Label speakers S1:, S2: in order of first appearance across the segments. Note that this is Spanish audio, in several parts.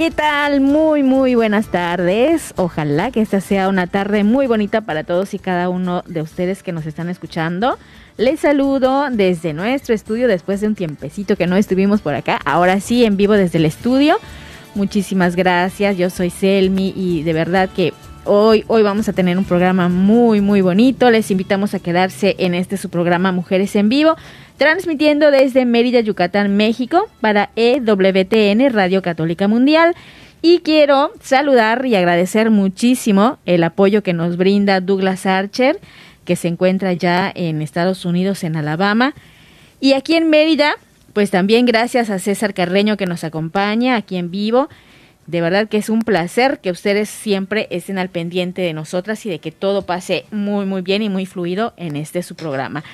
S1: ¿qué tal? Muy, muy buenas tardes. Ojalá que esta sea una tarde muy bonita para todos y cada uno de ustedes que nos están escuchando. Les saludo desde nuestro estudio después de un tiempecito que no estuvimos por acá. Ahora sí, en vivo desde el estudio. Muchísimas gracias. Yo soy Selmi y de verdad que hoy, hoy vamos a tener un programa muy, muy bonito. Les invitamos a quedarse en este su programa Mujeres en Vivo transmitiendo desde Mérida, Yucatán, México, para EWTN, Radio Católica Mundial. Y quiero saludar y agradecer muchísimo el apoyo que nos brinda Douglas Archer, que se encuentra ya en Estados Unidos, en Alabama. Y aquí en Mérida, pues también gracias a César Carreño que nos acompaña aquí en vivo. De verdad que es un placer que ustedes siempre estén al pendiente de nosotras y de que todo pase muy, muy bien y muy fluido en este su programa.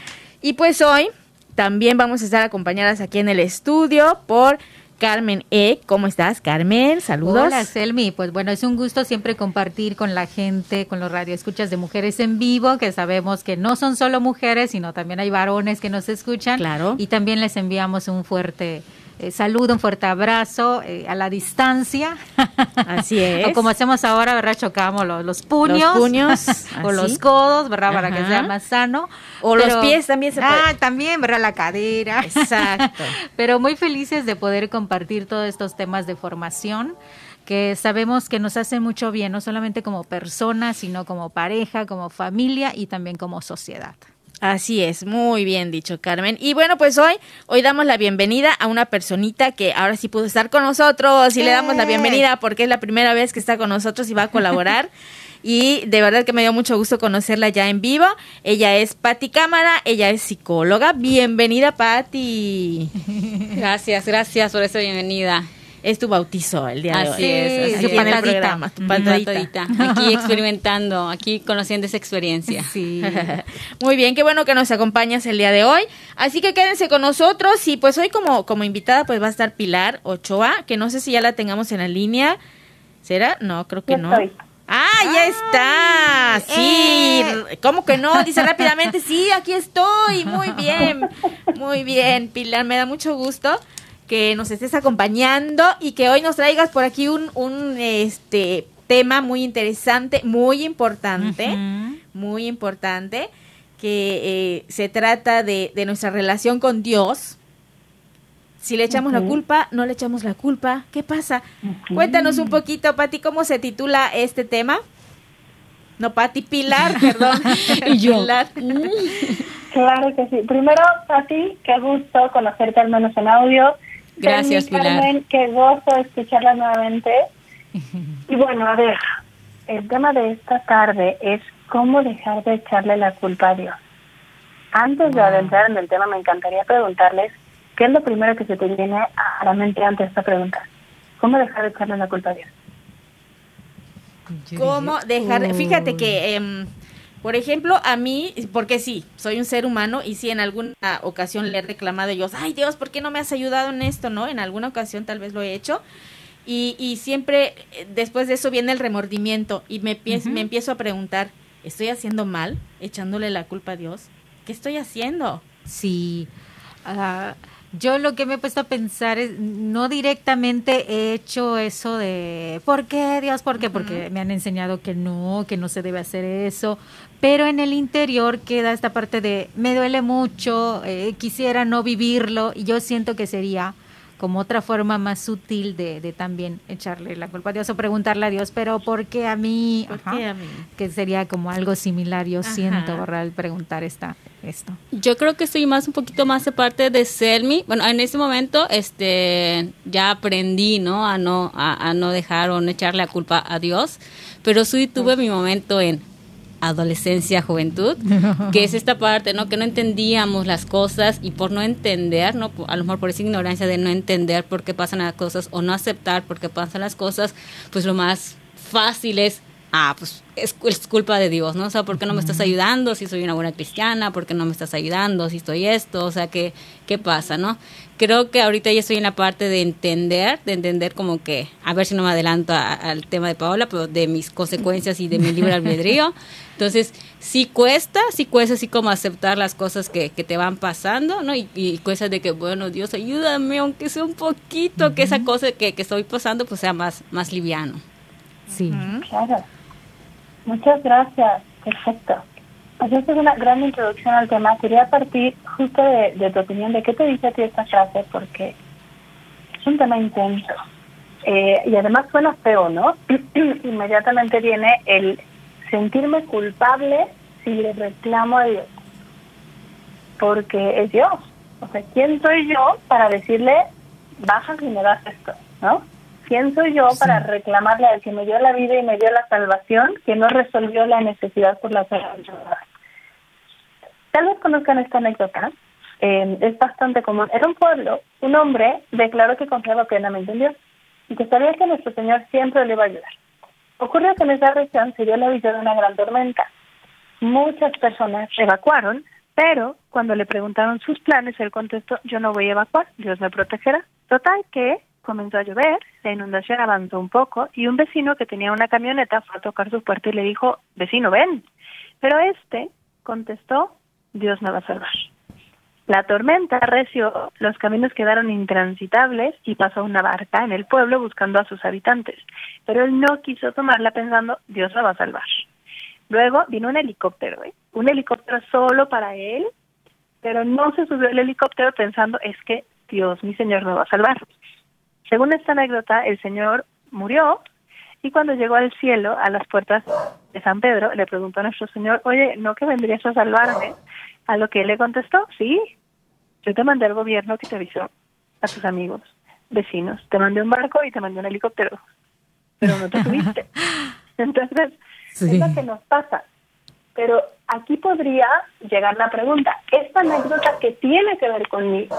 S1: Y pues hoy también vamos a estar acompañadas aquí en el estudio por Carmen E. ¿Cómo estás, Carmen? Saludos.
S2: Hola, Selmi. Pues bueno, es un gusto siempre compartir con la gente, con los radioescuchas de Mujeres en Vivo, que sabemos que no son solo mujeres, sino también hay varones que nos escuchan.
S1: Claro.
S2: Y también les enviamos un fuerte eh, saludo, un fuerte abrazo eh, a la distancia.
S1: Así es.
S2: o como hacemos ahora, ¿verdad? Chocamos los, los puños.
S1: Los puños.
S2: o
S1: así.
S2: los codos, ¿verdad? Para que sea más sano.
S1: O los pies también se
S2: Ah,
S1: puede.
S2: también, ¿verdad? La cadera.
S1: Exacto.
S2: Pero muy felices de poder compartir todos estos temas de formación que sabemos que nos hacen mucho bien, no solamente como personas, sino como pareja, como familia y también como sociedad.
S1: Así es, muy bien dicho, Carmen. Y bueno, pues hoy, hoy damos la bienvenida a una personita que ahora sí pudo estar con nosotros y le damos la
S2: ¡Eh!
S1: bienvenida porque es la primera vez que está con nosotros y va a colaborar. Y de verdad que me dio mucho gusto conocerla ya en vivo. Ella es Patti Cámara, ella es psicóloga. Bienvenida, Patti.
S3: Gracias, gracias por esa bienvenida.
S1: Es tu bautizo el día de
S3: Así
S1: hoy.
S3: es,
S1: Así en el
S2: patadita.
S1: programa, tu patadita.
S3: Aquí experimentando, aquí conociendo esa experiencia.
S2: Sí.
S1: Muy bien, qué bueno que nos acompañas el día de hoy. Así que quédense con nosotros y pues hoy como, como invitada pues va a estar Pilar Ochoa, que no sé si ya la tengamos en la línea. ¿Será? No, creo que
S4: Ya
S1: no.
S4: estoy.
S1: Ah, ya está. Sí,
S2: Eh.
S1: ¿cómo que no? Dice rápidamente, sí, aquí estoy. Muy bien, muy bien, Pilar, me da mucho gusto que nos estés acompañando y que hoy nos traigas por aquí un, un este tema muy interesante, muy importante muy importante, que eh, se trata de, de nuestra relación con Dios. Si le echamos la culpa, no le echamos la culpa, ¿qué pasa? Cuéntanos un poquito, Pati, ¿cómo se titula este tema? No, Pati, Pilar, perdón.
S3: Y yo.
S1: Pilar.
S4: Claro que sí. Primero, Pati, qué gusto conocerte al menos en audio.
S3: Gracias, Pilar.
S4: Carmen, qué gusto escucharla nuevamente. Y bueno, a ver, el tema de esta tarde es cómo dejar de echarle la culpa a Dios. Antes de adentrar en el tema, me encantaría preguntarles qué es lo primero que se te viene a la mente ante esta pregunta. ¿Cómo dejar de echarle la culpa a Dios?
S1: ¿Cómo dejar? Fíjate que, em, por ejemplo, a mí, porque sí, soy un ser humano y si en alguna ocasión le he reclamado yo, ay Dios, ¿por qué no me has ayudado en esto? ¿No? En alguna ocasión tal vez lo he hecho. Y, y siempre eh, después de eso viene el remordimiento y me,
S2: Ujú.
S1: me empiezo a preguntar, ¿estoy haciendo mal? Echándole la culpa a Dios. ¿Qué estoy haciendo?
S2: Sí. Ah, yo lo que me he puesto a pensar es, no directamente he hecho eso de, ¿por qué Dios? ¿Por qué? Porque me han enseñado que no, que no se debe hacer eso. Pero en el interior queda esta parte de, me duele mucho, eh, quisiera no vivirlo y yo siento que sería como otra forma más sutil de, de, también echarle la culpa a Dios o preguntarle a Dios, pero ¿por qué a mí?
S1: ¿Por qué a mí?
S2: Que sería como algo similar, yo
S1: Ajá.
S2: siento, ¿verdad? Preguntar esta, esto.
S3: Yo creo que estoy más un poquito más de parte de Selmi. Bueno, en ese momento este ya aprendí, ¿no? A no a, a no dejar o no echarle la culpa a Dios, pero sí tuve mi momento en adolescencia, juventud, que es esta parte, ¿no? Que no entendíamos las cosas y por no entender, ¿no? A lo mejor por esa ignorancia de no entender por qué pasan las cosas o no aceptar por qué pasan las cosas, pues lo más fácil es, ah, pues es, es culpa de Dios, ¿no? O sea, ¿por qué no me estás ayudando si soy una buena cristiana? ¿Por qué no me estás ayudando si estoy esto? O sea, ¿qué, qué pasa, no? Creo que ahorita ya estoy en la parte de entender, de entender como que, a ver si no me adelanto a- al tema de Paola, pero de mis consecuencias y de mi libre albedrío. Entonces, sí cuesta, sí cuesta así como aceptar las cosas que, que te van pasando, ¿no? Y, y cuesta de que, bueno, Dios, ayúdame, aunque sea un poquito, que esa cosa que, que estoy pasando pues sea más, más liviano.
S2: Sí.
S4: Claro. Muchas gracias. Perfecto. Pues esta es una gran introducción al tema. Quería partir justo de, tu opinión de qué te dice a ti esta frase, porque es un tema intenso. Eh, y además suena feo, ¿no? Inmediatamente viene el sentirme culpable si le reclamo a Dios. Porque es Dios. O sea, ¿quién soy yo para decirle, baja y me das esto, ¿no? ¿Quién soy yo para reclamarle al que me dio la vida y me dio la salvación, que no resolvió la necesidad por la salvación? Tal vez conozcan esta anécdota, eh, es bastante común. Era un pueblo, un hombre declaró que confiaba plenamente en Dios y que sabía que nuestro Señor siempre le iba a ayudar. Ocurrió que en esa región se dio la visión de una gran tormenta. Muchas personas evacuaron, pero cuando le preguntaron sus planes, él contestó, yo no voy a evacuar, Dios me protegerá. Total que comenzó a llover, la inundación avanzó un poco y un vecino que tenía una camioneta fue a tocar su puerta y le dijo, vecino, ven. Pero este contestó, Dios me va a salvar. La tormenta reció, los caminos quedaron intransitables y pasó una barca en el pueblo buscando a sus habitantes. Pero él no quiso tomarla pensando, Dios la va a salvar. Luego vino un helicóptero, ¿eh? un helicóptero solo para él, pero no se subió el helicóptero pensando, es que Dios, mi Señor, me va a salvar. Según esta anécdota, el Señor murió y cuando llegó al cielo, a las puertas de San Pedro, le preguntó a nuestro Señor, oye, ¿no que vendrías a salvarme? A lo que él le contestó, sí, yo te mandé al gobierno que te avisó a tus amigos, vecinos, te mandé un barco y te mandé un helicóptero, pero no te subiste. Entonces,
S2: Sí.
S4: es lo que nos pasa. Pero aquí podría llegar la pregunta, esta anécdota que tiene que ver conmigo,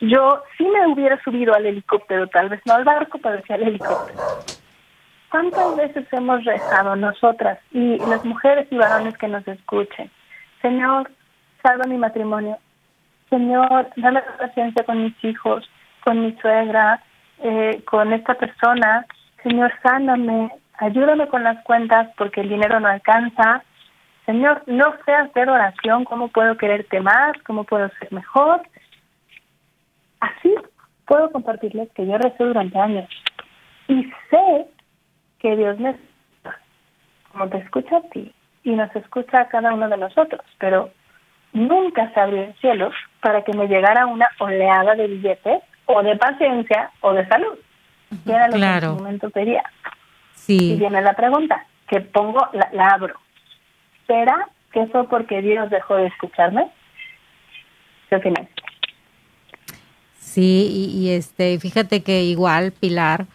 S4: yo sí me hubiera subido al helicóptero, tal vez no al barco, pero sí al helicóptero. ¿Cuántas veces hemos rezado nosotras y las mujeres y varones que nos escuchen? Señor, salva mi matrimonio. Señor, dame paciencia con mis hijos, con mi suegra, eh, con esta persona. Señor, sáname, ayúdame con las cuentas porque el dinero no alcanza. Señor, no sé hacer oración, ¿cómo puedo quererte más? ¿Cómo puedo ser mejor? Así puedo compartirles que yo recé durante años y sé que Dios me escucha, como te escucha a ti y nos escucha a cada uno de nosotros, pero nunca se abrió el cielo para que me llegara una oleada de billetes o de paciencia o de salud. Que era lo que en
S2: Claro.
S4: momento pedía. Y
S2: Sí.
S4: viene la pregunta, que pongo, la, la abro. ¿Será que fue porque Dios dejó de escucharme? ¿Qué opinas?
S2: Sí, y, y, este, fíjate que igual, Pilar,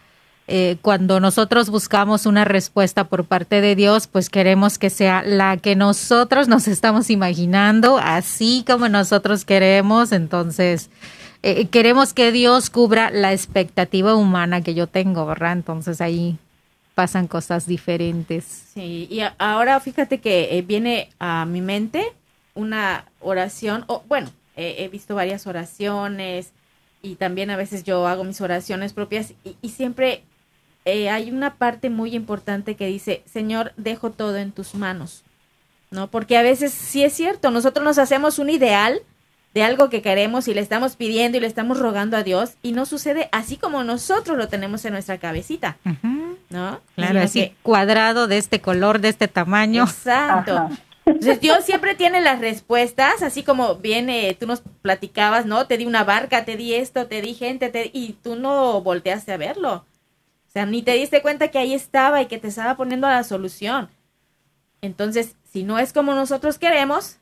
S2: eh, cuando nosotros buscamos una respuesta por parte de Dios, pues queremos que sea la que nosotros nos estamos imaginando, así como nosotros queremos. Entonces, eh, queremos que Dios cubra la expectativa humana que yo tengo, ¿verdad? Entonces ahí pasan cosas diferentes.
S1: Sí, y ahora fíjate que eh, viene a mi mente una oración, o bueno, eh, he visto varias oraciones y también a veces yo hago mis oraciones propias y, y siempre eh, hay una parte muy importante que dice, Señor, dejo todo en tus manos, ¿no? Porque a veces sí es cierto, nosotros nos hacemos un ideal de algo que queremos y le estamos pidiendo y le estamos rogando a Dios y no sucede así como nosotros lo tenemos en nuestra cabecita, ¿no?
S2: Claro, así
S1: que-
S2: cuadrado de este color, de este tamaño.
S1: Exacto.
S4: Ajá.
S1: Dios siempre tiene las respuestas, así como viene, tú nos platicabas, ¿no? Te di una barca, te di esto, te di gente, te, y tú no volteaste a verlo. O sea, ni te diste cuenta que ahí estaba y que te estaba poniendo la solución. Entonces, si no es como nosotros queremos,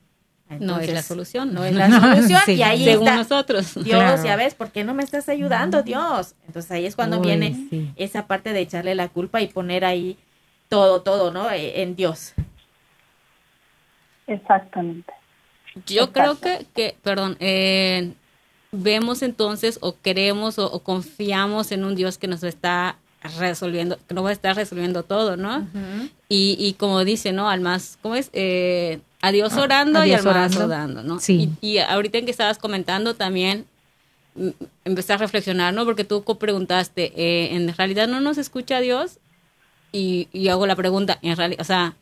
S3: no es la solución.
S1: No es la solución. Y ahí
S3: Según
S1: está.
S3: nosotros.
S1: Dios, ya ves, ¿por qué no me estás ayudando, Dios? Entonces ahí es cuando
S2: Uy,
S1: viene
S2: sí.
S1: esa parte de echarle la culpa y poner ahí todo, todo, ¿no? Eh, En Dios.
S4: Exactamente.
S3: Yo
S4: Exacto.
S3: creo que, que perdón, eh, vemos entonces o creemos o, o confiamos en un Dios que nos está resolviendo, que nos va a estar resolviendo todo, ¿no? y, y como dice, ¿no? Al más, ¿cómo es? Eh, a Dios
S2: A-
S3: orando
S2: a
S3: y al más
S2: orando.
S3: ¿no?
S2: Sí.
S3: Y, y ahorita en que estabas comentando también, empecé a reflexionar, ¿no? Porque tú preguntaste, eh, ¿en realidad no nos escucha Dios? Y, y hago la pregunta, en realidad, o sea,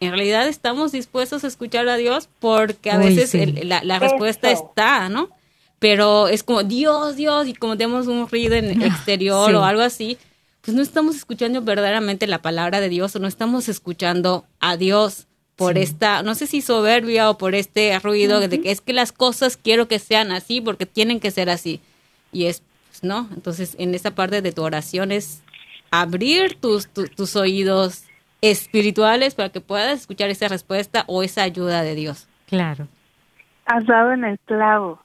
S3: ¿en realidad estamos dispuestos a escuchar a Dios? Porque a
S2: Uy,
S3: veces
S2: sí.
S3: el- la, la respuesta
S4: Eso.
S3: está, ¿no? Pero es como, Dios, Dios, y como tenemos un ruido en exterior
S2: Sí.
S3: o algo así, pues no estamos escuchando verdaderamente la palabra de Dios o no estamos escuchando a Dios por esta, no sé si soberbia o por este ruido de que es que las cosas quiero que sean así porque tienen que ser así. Y es, pues, no. Entonces, en esa parte de tu oración es abrir tus, tu- tus oídos espirituales para que puedas escuchar esa respuesta o esa ayuda de Dios.
S2: Claro.
S4: Has dado en el clavo.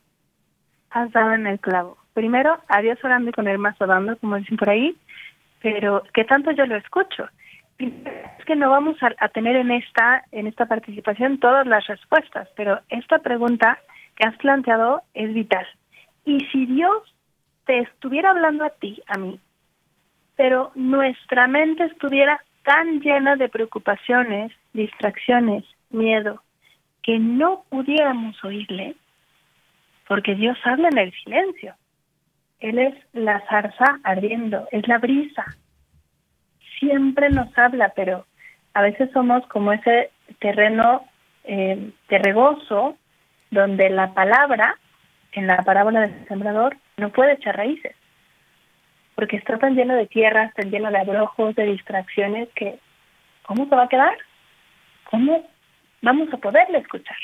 S4: Has dado en el clavo. Primero, a Dios orando y con él más orando, como dicen por ahí, pero que tanto yo lo escucho. Es que no vamos a, a tener en esta, en esta participación todas las respuestas, pero esta pregunta que has planteado es vital. Y si Dios te estuviera hablando a ti, a mí, pero nuestra mente estuviera tan llena de preocupaciones, distracciones, miedo, que no pudiéramos oírle, porque Dios habla en el silencio. Él es la zarza ardiendo, es la brisa. Siempre nos habla, pero a veces somos como ese terreno eh, donde la palabra, en la parábola del sembrador, no puede echar raíces, porque está tan lleno de tierras, tan lleno de abrojos, de distracciones, que ¿cómo se va a quedar? ¿Cómo vamos a poderle escuchar?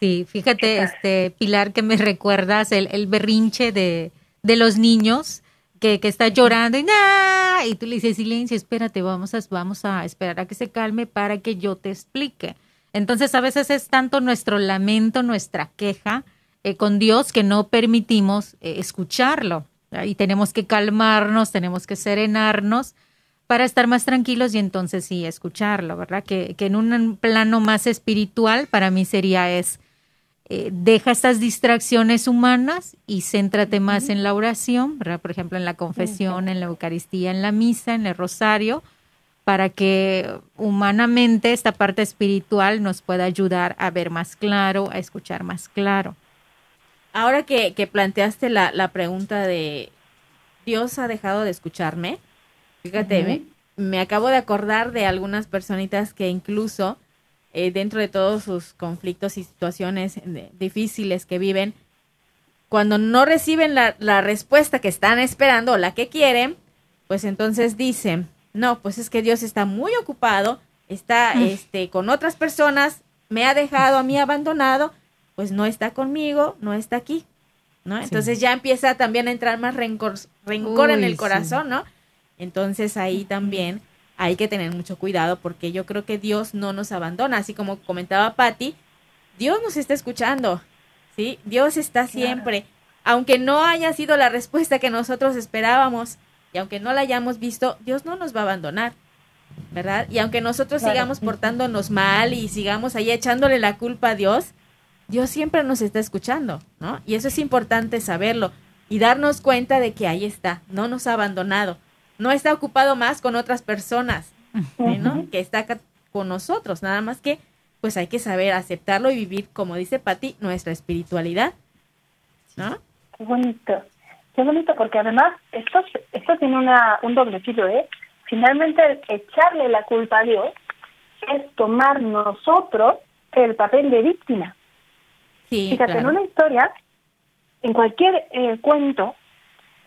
S2: Sí, fíjate, este Pilar, que me recuerdas el, el berrinche de, de los niños que, que está llorando y ¡nah! y tú le dices silencio, espérate, vamos a, vamos a esperar a que se calme para que yo te explique. Entonces a veces es tanto nuestro lamento, nuestra queja eh, con Dios que no permitimos eh, escucharlo. Y tenemos que calmarnos, tenemos que serenarnos para estar más tranquilos y entonces sí escucharlo, ¿verdad? Que, que en un plano más espiritual para mí sería es, eh, deja estas distracciones humanas y céntrate más en la oración, ¿verdad? Por ejemplo, en la confesión, en la Eucaristía, en la misa, en el rosario, para que humanamente esta parte espiritual nos pueda ayudar a ver más claro, a escuchar más claro.
S1: Ahora que, que planteaste la, la pregunta de Dios ha dejado de escucharme, fíjate, me, me acabo de acordar de algunas personitas que incluso eh, dentro de todos sus conflictos y situaciones difíciles que viven, cuando no reciben la, la respuesta que están esperando o la que quieren, pues entonces dicen, no, pues es que Dios está muy ocupado, está este, con otras personas, me ha dejado a mí abandonado, pues no está conmigo, no está aquí, ¿no? Entonces ya empieza también a entrar más rencor, rencor en el
S2: sí.
S1: corazón, ¿no? Entonces ahí también hay que tener mucho cuidado porque yo creo que Dios no nos abandona, así como comentaba Patti, Dios nos está escuchando, ¿sí? Dios está siempre, aunque no haya sido la respuesta que nosotros esperábamos y aunque no la hayamos visto, Dios no nos va a abandonar, ¿verdad? Y aunque nosotros
S4: Claro.
S1: sigamos portándonos mal y sigamos ahí echándole la culpa a Dios, Dios siempre nos está escuchando, ¿no? Y eso es importante saberlo y darnos cuenta de que ahí está, no nos ha abandonado, no está ocupado más con otras personas, ¿sí, ¿no? Que está acá con nosotros, nada más que pues hay que saber aceptarlo y vivir, como dice Patti, nuestra espiritualidad, ¿no?
S4: Qué bonito. Qué bonito, porque además esto, esto tiene una, un doble filo, ¿eh? Finalmente, echarle la culpa a Dios es tomar nosotros el papel de víctima.
S1: Sí,
S4: Fíjate,
S1: claro.
S4: en una historia, en cualquier eh, cuento,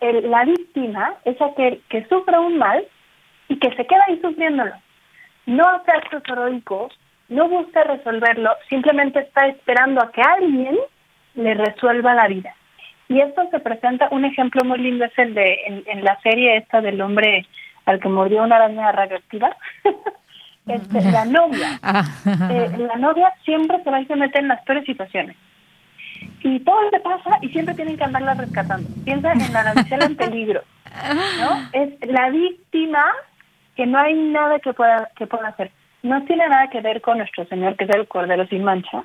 S4: el- la víctima es aquel que sufre un mal y que se queda ahí sufriéndolo. No hace actos heroicos, no busca resolverlo, simplemente está esperando a que alguien le resuelva la vida. Y esto se presenta, un ejemplo muy lindo es el de, en, la serie esta del hombre al que mordió una araña radioactiva, este, la novia. Ah. Eh, la novia siempre se va y se mete en las peores situaciones. Y todo le pasa y siempre tienen que andarla rescatando. Piensa en la damisela en peligro. ¿no? Es la víctima que no hay nada que pueda, que pueda hacer. No tiene nada que ver con nuestro Señor, que es el Cordero sin mancha.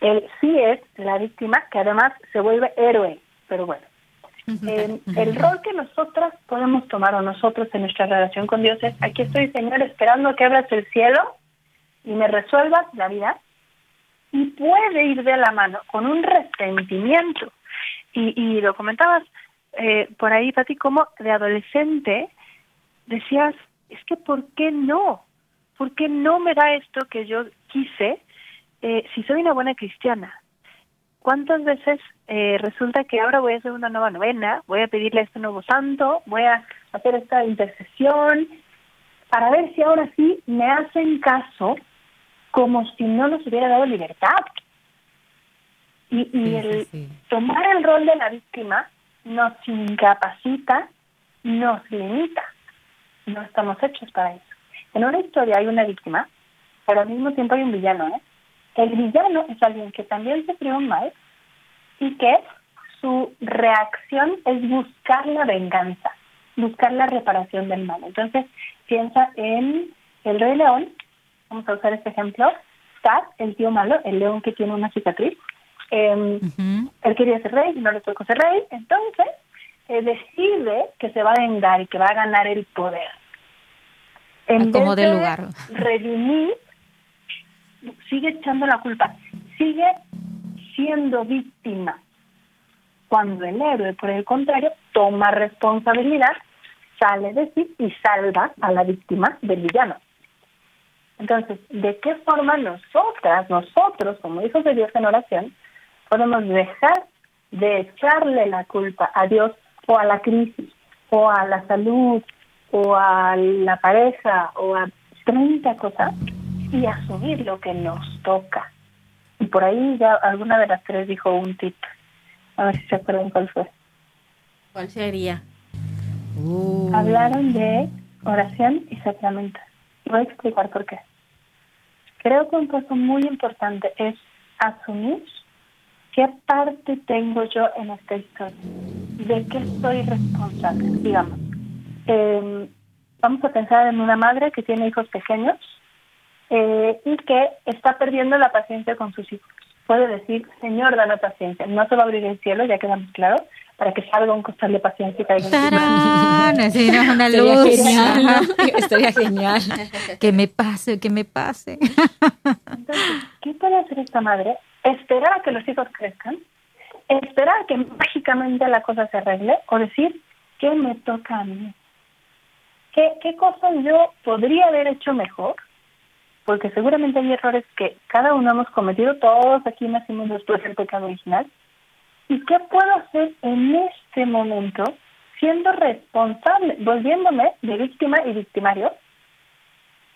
S4: Él sí es la víctima, que además se vuelve héroe. Pero bueno, eh, el rol que nosotras podemos tomar o nosotros en nuestra relación con Dios es, aquí estoy, Señor, esperando que abras el cielo y me resuelvas la vida. Y puede ir de la mano con un resentimiento. Y, y lo comentabas eh, por ahí, Pati, como de adolescente decías, es que ¿por qué no? ¿Por qué no me da esto que yo quise eh, si soy una buena cristiana? ¿Cuántas veces eh, resulta que ahora voy a hacer una nueva novena, voy a pedirle a este nuevo santo, voy a hacer esta intercesión para ver si ahora sí me hacen caso como si no nos hubiera dado libertad? Y, y el tomar el rol de la víctima nos incapacita, nos limita. No estamos hechos para eso. En una historia hay una víctima, pero al mismo tiempo hay un villano. ¿eh? El villano es alguien que también sufrió un mal y que su reacción es buscar la venganza, buscar la reparación del mal. Entonces, piensa en el rey león, vamos a usar este ejemplo, Scar, el tío malo, el león que tiene una cicatriz, eh, él quería ser rey y no le tocó ser rey, entonces eh, decide que se va a vengar y que va a ganar el poder.
S2: En como de lugar.
S4: Redimir, sigue echando la culpa, sigue siendo víctima. Cuando el héroe, por el contrario, toma responsabilidad, sale de sí y salva a la víctima del villano. Entonces, ¿de qué forma nosotras, nosotros, como hijos de Dios en oración, podemos dejar de echarle la culpa a Dios o a la crisis o a la salud o a la pareja o a 30 cosas y asumir lo que nos toca. Y por ahí ya alguna de las tres dijo un tip. A ver si se acuerdan cuál fue.
S1: ¿Cuál sería?
S4: Uh. Hablaron de oración y sacramento. Voy a explicar por qué. Creo que un paso muy importante es asumir ¿Qué parte tengo yo en esta historia? ¿De qué soy responsable? Digamos, em, vamos a pensar en una madre que tiene hijos pequeños eh, y que está perdiendo la paciencia con sus hijos. Puede decir, Señor, dame paciencia. No se va a abrir el cielo, ya quedamos claros, para que salga un costal de paciencia y caiga
S2: en una luz. Genial, Estaría genial. que me pase, que me pase.
S4: Entonces, ¿qué puede hacer esta madre? esperar a que los hijos crezcan, esperar a que mágicamente la cosa se arregle o decir, ¿qué me toca a mí? ¿Qué, qué cosas yo podría haber hecho mejor? Porque seguramente hay errores que cada uno hemos cometido, todos aquí nacimos después del pecado original. ¿Y qué puedo hacer en este momento siendo responsable, volviéndome de víctima y victimario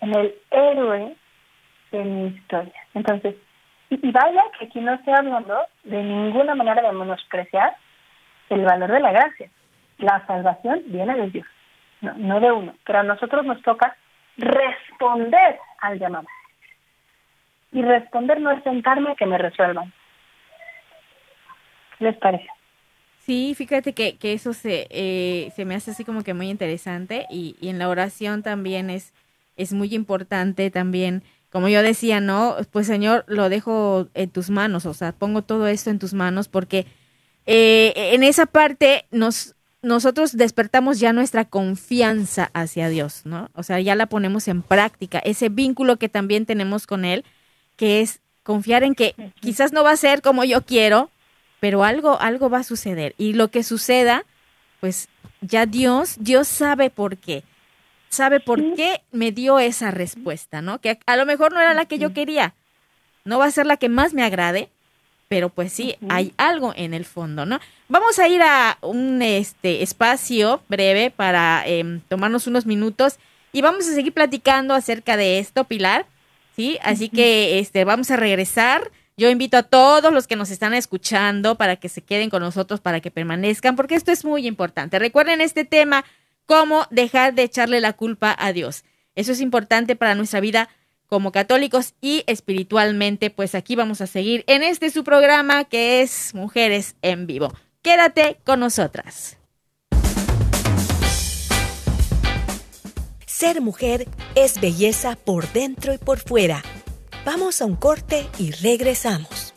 S4: en el héroe de mi historia? Entonces, y, vaya que aquí no estoy hablando de ninguna manera de menospreciar el valor de la gracia. La salvación viene de Dios, no, no de uno. Pero a nosotros nos toca responder al llamado. Y responder no es sentarme a que me resuelvan. ¿Qué les parece?
S1: Sí, fíjate que, que eso se, eh, se me hace así como que muy interesante y, y en la oración también es, es muy importante también como yo decía, ¿no? Pues Señor, lo dejo en tus manos, o sea, pongo todo esto en tus manos porque eh, en esa parte nos, nosotros despertamos ya nuestra confianza hacia Dios, ¿no? O sea, ya la ponemos en práctica, ese vínculo que también tenemos con Él, que es confiar en que quizás no va a ser como yo quiero, pero algo, algo va a suceder. Y lo que suceda, pues ya Dios, Dios sabe por qué sabe por qué me dio esa respuesta, ¿no? Que a, lo mejor no era la que yo quería, no va a ser la que más me agrade, pero pues sí, hay algo en el fondo, ¿no? Vamos a ir a un este espacio breve para em, tomarnos unos minutos y vamos a seguir platicando acerca de esto, Pilar. ¿sí? Así que este, vamos a regresar. Yo invito a todos los que nos están escuchando para que se queden con nosotros, para que permanezcan, porque esto es muy importante. Recuerden este tema, cómo dejar de echarle la culpa a Dios. Eso es importante para nuestra vida como católicos y espiritualmente, pues aquí vamos a seguir en este su programa que es Mujeres en Vivo. Quédate con nosotras.
S5: Ser mujer es belleza por dentro y por fuera. Vamos a un corte y regresamos.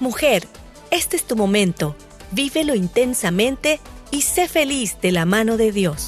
S5: Mujer, este es tu momento. Vívelo intensamente y sé feliz de la mano de Dios.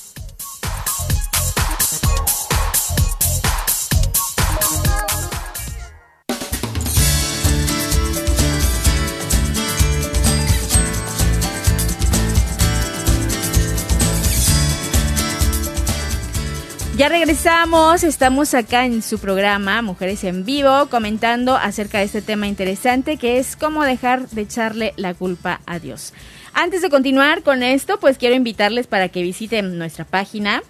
S1: Regresamos, estamos acá en su programa Mujeres en Vivo comentando acerca de este tema interesante que es cómo dejar de echarle la culpa a Dios. Antes de continuar con esto, pues quiero invitarles para que visiten nuestra página.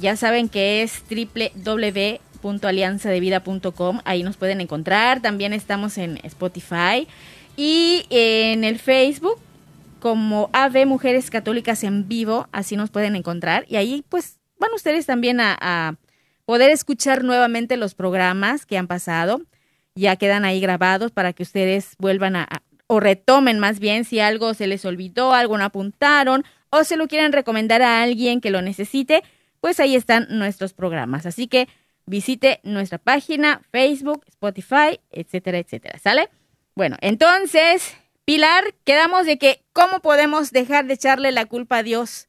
S1: Ya saben que es www.alianzadevida.com, ahí nos pueden encontrar. También estamos en Spotify y en el Facebook como AV Mujeres Católicas en Vivo, así nos pueden encontrar. Y ahí pues van ustedes también a, poder escuchar nuevamente los programas que han pasado. Ya quedan ahí grabados para que ustedes vuelvan a, o retomen más bien si algo se les olvidó, algo no apuntaron o se lo quieren recomendar a alguien que lo necesite, pues ahí están nuestros programas. Así que visite nuestra página, Facebook, Spotify, etcétera, etcétera. ¿Sale? Bueno, entonces, Pilar, quedamos de que cómo podemos dejar de echarle la culpa a Dios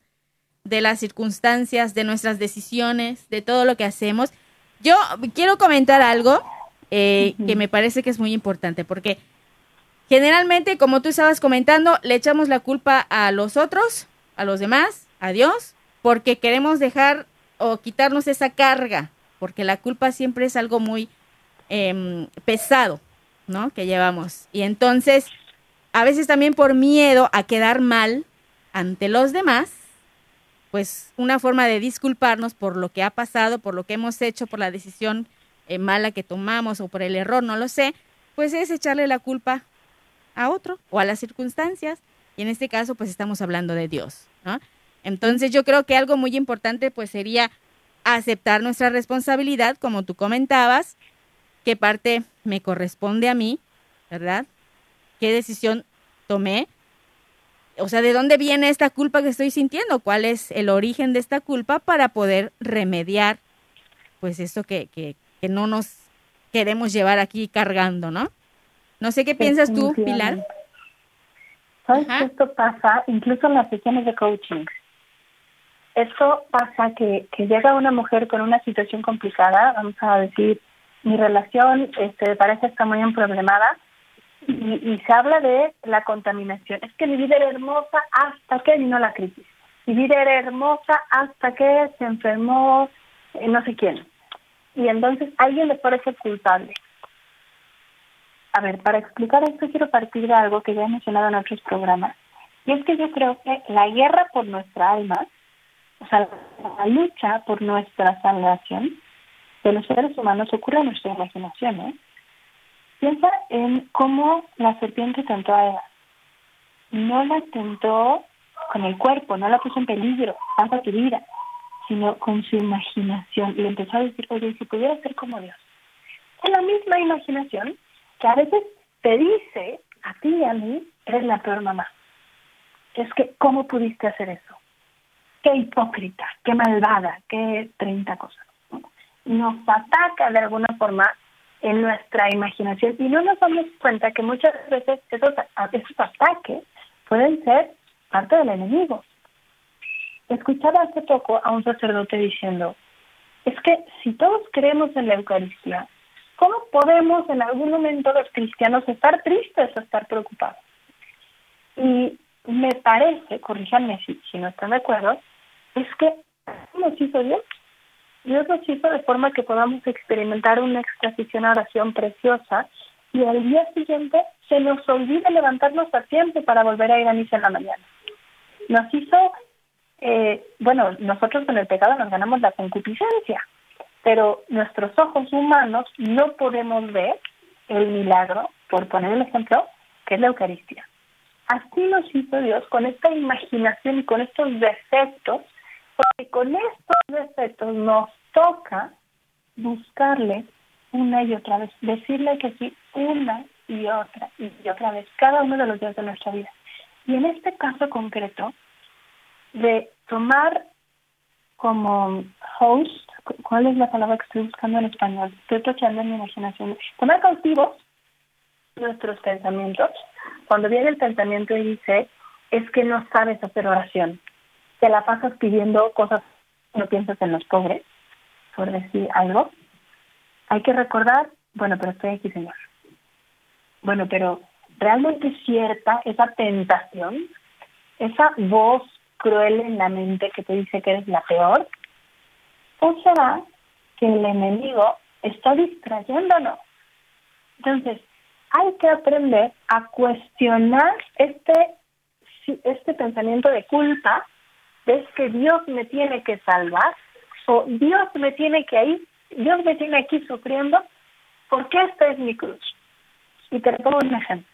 S1: de las circunstancias, de nuestras decisiones, de todo lo que hacemos. Yo quiero comentar algo eh, que me parece que es muy importante, porque generalmente, como tú estabas comentando, le echamos la culpa a los otros, a los demás, a Dios, porque queremos dejar o quitarnos esa carga, porque la culpa siempre es algo muy em, pesado, ¿no? Que llevamos. Y entonces, a veces también por miedo a quedar mal ante los demás, pues una forma de disculparnos por lo que ha pasado, por lo que hemos hecho, por la decisión eh, mala que tomamos o por el error, no lo sé, pues es echarle la culpa a otro o a las circunstancias. Y en este caso, pues estamos hablando de Dios, ¿no? Entonces yo creo que algo muy importante pues sería aceptar nuestra responsabilidad, como tú comentabas, qué parte me corresponde a mí, ¿verdad? ¿Qué decisión tomé? O sea, ¿de dónde viene esta culpa que estoy sintiendo? ¿Cuál es el origen de esta culpa para poder remediar, pues, esto que, que, que no nos queremos llevar aquí cargando, ¿no? No sé qué piensas tú, Pilar.
S4: ¿Sabes que esto pasa incluso en las sesiones de coaching? Esto pasa que, que llega una mujer con una situación complicada, vamos a decir, mi relación este, parece está muy problemada, y, se habla de la contaminación. Es que mi vida era hermosa hasta que vino la crisis. Mi vida era hermosa hasta que se enfermó eh, no sé quién. Y entonces alguien le parece culpable. A ver, para explicar esto quiero partir de algo que ya he mencionado en otros programas. Y es que yo creo que la guerra por nuestra alma, o sea, la lucha por nuestra salvación de los seres humanos ocurre en nuestra imaginación, ¿eh? Piensa en cómo la serpiente tentó a Eva. No la tentó con el cuerpo, no la puso en peligro, tanto tu vida, sino con su imaginación. Y empezó a decir, oye, si pudiera ser como Dios. Es la misma imaginación que a veces te dice a ti y a mí, eres la peor mamá. Es que, ¿cómo pudiste hacer eso? Qué hipócrita, qué malvada, qué 30 cosas. Nos ataca de alguna forma en nuestra imaginación y no nos damos cuenta que muchas veces esos, esos ataques pueden ser parte del enemigo. Escuchaba hace poco a un sacerdote diciendo, es que si todos creemos en la Eucaristía, ¿cómo podemos en algún momento los cristianos estar tristes o estar preocupados? Y me parece, corríjanme si, si no están de acuerdo, es que nos hizo Dios. Dios nos hizo de forma que podamos experimentar una éxtasis una oración preciosa y al día siguiente se nos olvida levantarnos a tiempo para volver a ir a misa en la mañana. Nos hizo, eh, bueno, nosotros con el pecado nos ganamos la concupiscencia, pero nuestros ojos humanos no podemos ver el milagro, por poner el ejemplo, que es la Eucaristía. Así nos hizo Dios con esta imaginación y con estos defectos, porque con estos defectos nos toca buscarle una y otra vez, decirle que sí una y otra y otra vez, cada uno de los días de nuestra vida. Y en este caso concreto, de tomar como host, ¿cuál es la palabra que estoy buscando en español? Estoy tocheando en mi imaginación. Tomar cautivos nuestros pensamientos. Cuando viene el pensamiento y dice, es que no sabes hacer oración, te la pasas pidiendo cosas, no piensas en los pobres, por decir algo, hay que recordar, bueno, pero estoy aquí, Señor. Bueno, pero realmente es cierta esa tentación, esa voz cruel en la mente que te dice que eres la peor, o será que el enemigo está distrayéndonos. Entonces, hay que aprender a cuestionar este, este pensamiento de culpa, de que Dios me tiene que salvar, o Dios me tiene que ir Dios me tiene aquí sufriendo porque esta es mi cruz. Y te pongo un ejemplo.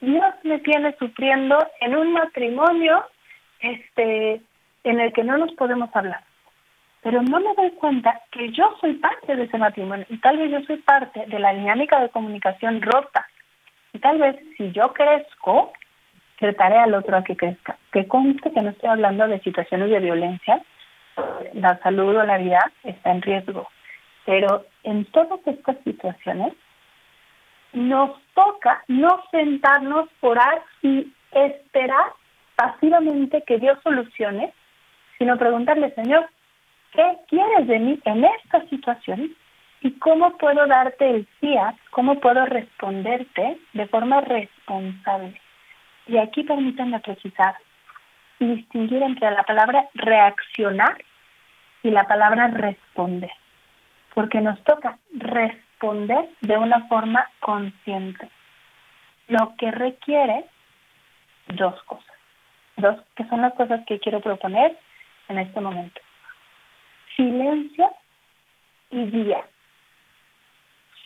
S4: Dios me tiene sufriendo en un matrimonio este en el que no nos podemos hablar. Pero no me doy cuenta que yo soy parte de ese matrimonio y tal vez yo soy parte de la dinámica de comunicación rota. Y tal vez si yo crezco, al otro a que crezca. Que conste que no estoy hablando de situaciones de violencia, la salud o la vida está en riesgo. Pero en todas estas situaciones nos toca no sentarnos, orar y esperar pasivamente que Dios solucione, sino preguntarle, Señor, ¿qué quieres de mí en esta situación? ¿Y cómo puedo darte el fiat? ¿Cómo puedo responderte de forma responsable? Y aquí permítanme precisar y distinguir entre la palabra reaccionar y la palabra responder porque nos toca responder de una forma consciente, lo que requiere dos cosas, dos que son las cosas que quiero proponer en este momento. Silencio y guía.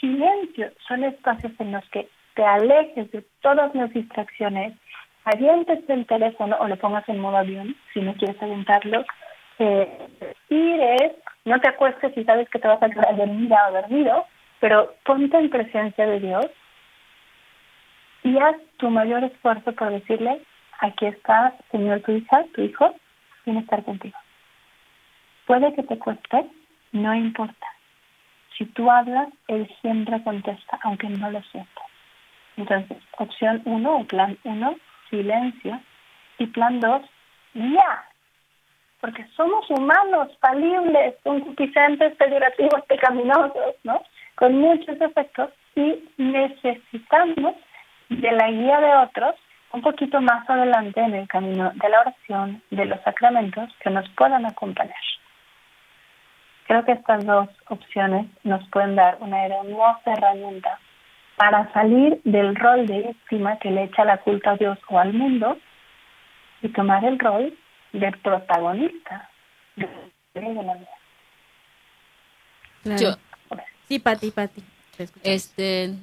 S4: Silencio son espacios en los que te alejes de todas las distracciones, avientes el teléfono o lo pongas en modo avión si no quieres aventarlo, eh, es no te acuestes si sabes que te vas a quedar dormida o dormido, pero ponte en presencia de Dios y haz tu mayor esfuerzo por decirle, aquí está, Señor, tu hija, tu hijo, tiene estar contigo. Puede que te cueste, no importa. Si tú hablas, Él siempre contesta, aunque no lo sienta. Entonces, opción uno o plan uno, silencio. Y plan dos, ya porque somos humanos, falibles, concupiscentes, peyorativos, pecaminosos, ¿no? Con muchos efectos y necesitamos de la guía de otros un poquito más adelante en el camino de la oración, de los sacramentos que nos puedan acompañar. Creo que estas dos opciones nos pueden dar una hermosa herramienta para salir del rol de víctima que le echa la culpa a Dios o al mundo y tomar el rol del protagonista de la vida.
S3: Yo,
S1: sí, Pati, Pati.
S3: Este,